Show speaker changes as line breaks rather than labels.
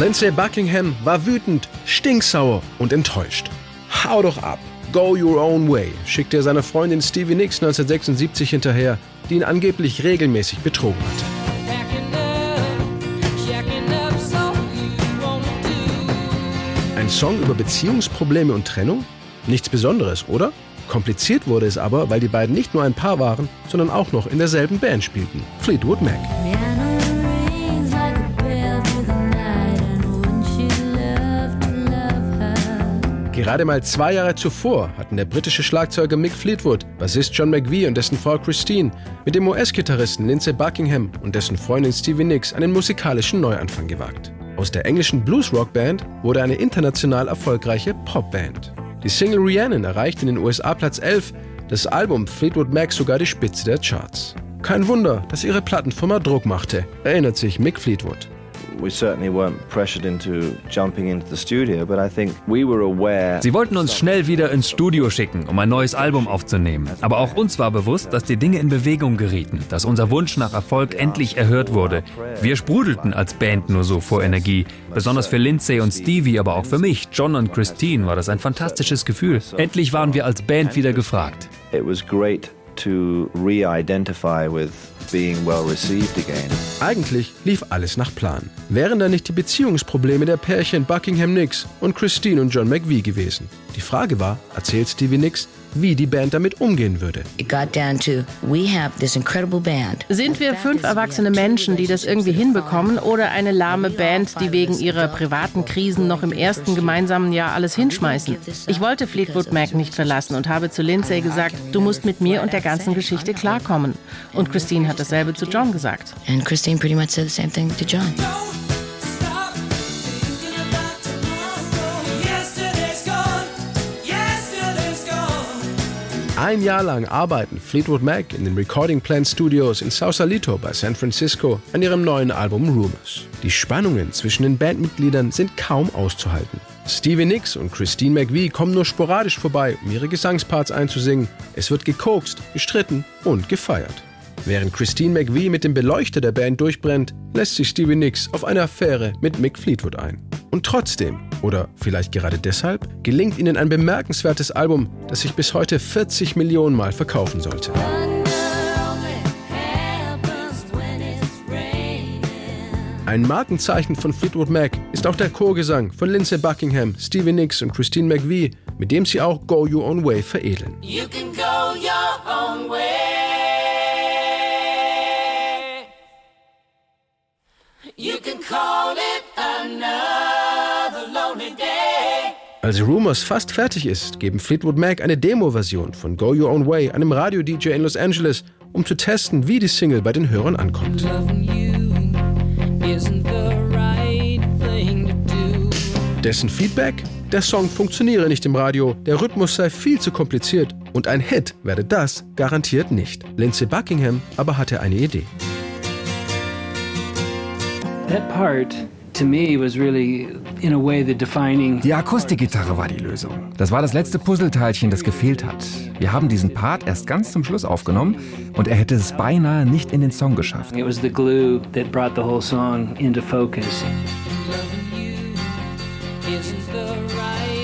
Lindsay Buckingham war wütend, stinksauer und enttäuscht. Hau doch ab, go your own way, schickte er seiner Freundin Stevie Nicks 1976 hinterher, die ihn angeblich regelmäßig betrogen hatte. Ein Song über Beziehungsprobleme und Trennung? Nichts Besonderes, oder? Kompliziert wurde es aber, weil die beiden nicht nur ein Paar waren, sondern auch noch in derselben Band spielten, Fleetwood Mac. Gerade mal zwei Jahre zuvor hatten der britische Schlagzeuger Mick Fleetwood, Bassist John McVie und dessen Frau Christine mit dem US-Gitarristen Lindsey Buckingham und dessen Freundin Stevie Nicks einen musikalischen Neuanfang gewagt. Aus der englischen Blues-Rock-Band wurde eine international erfolgreiche Popband. Die Single Rhiannon erreichte in den USA Platz 11, das Album Fleetwood Mac sogar die Spitze der Charts. Kein Wunder, dass ihre Plattenfirma Druck machte, erinnert sich Mick Fleetwood.
Sie wollten uns schnell wieder ins Studio schicken, um ein neues Album aufzunehmen. Aber auch uns war bewusst, dass die Dinge in Bewegung gerieten, dass unser Wunsch nach Erfolg endlich erhört wurde. Wir sprudelten als Band nur so vor Energie. Besonders für Lindsay und Stevie, aber auch für mich, John und Christine war das ein fantastisches Gefühl. Endlich waren wir als Band wieder gefragt.
It was great to re-identify with being well received again.
Eigentlich lief alles nach Plan. Wären da nicht die Beziehungsprobleme der Pärchen Buckingham Nicks und Christine und John McVie gewesen? Die Frage war, erzählt Stevie Nicks, wie die Band damit umgehen würde.
Sind wir fünf erwachsene Menschen, die das irgendwie hinbekommen, oder eine lahme Band, die wegen ihrer privaten Krisen noch im ersten gemeinsamen Jahr alles hinschmeißen? Ich wollte Fleetwood Mac nicht verlassen und habe zu Lindsay gesagt, du musst mit mir und der ganzen Geschichte klarkommen. Und Christine hat dasselbe zu John gesagt. And Christine pretty much said the same thing to John.
Ein Jahr lang arbeiten Fleetwood Mac in den Recording Plant Studios in Sausalito bei San Francisco an ihrem neuen Album Rumors. Die Spannungen zwischen den Bandmitgliedern sind kaum auszuhalten. Stevie Nicks und Christine McVie kommen nur sporadisch vorbei, um ihre Gesangsparts einzusingen. Es wird gekokst, gestritten und gefeiert. Während Christine McVie mit dem Beleuchter der Band durchbrennt, lässt sich Stevie Nicks auf eine Affäre mit Mick Fleetwood ein. Und trotzdem, oder vielleicht gerade deshalb, gelingt ihnen ein bemerkenswertes Album, das sich bis heute 40 Millionen Mal verkaufen sollte. Ein Markenzeichen von Fleetwood Mac ist auch der Chorgesang von Lindsay Buckingham, Stevie Nicks und Christine McVie, mit dem sie auch Go Your Own Way veredeln. You Als Rumors fast fertig ist, geben Fleetwood Mac eine Demo-Version von Go Your Own Way einem Radio-DJ in Los Angeles, um zu testen, wie die Single bei den Hörern ankommt. Dessen Feedback? Der Song funktioniere nicht im Radio, der Rhythmus sei viel zu kompliziert und ein Hit werde das garantiert nicht. Lindsay Buckingham aber hatte eine Idee.
That part die
Akustikgitarre war die Lösung. Das war das letzte Puzzleteilchen, das gefehlt hat. Wir haben diesen Part erst ganz zum Schluss aufgenommen und er hätte es beinahe nicht in den Song geschafft. It was the glue that brought the whole song into focus. Loving you isn't the right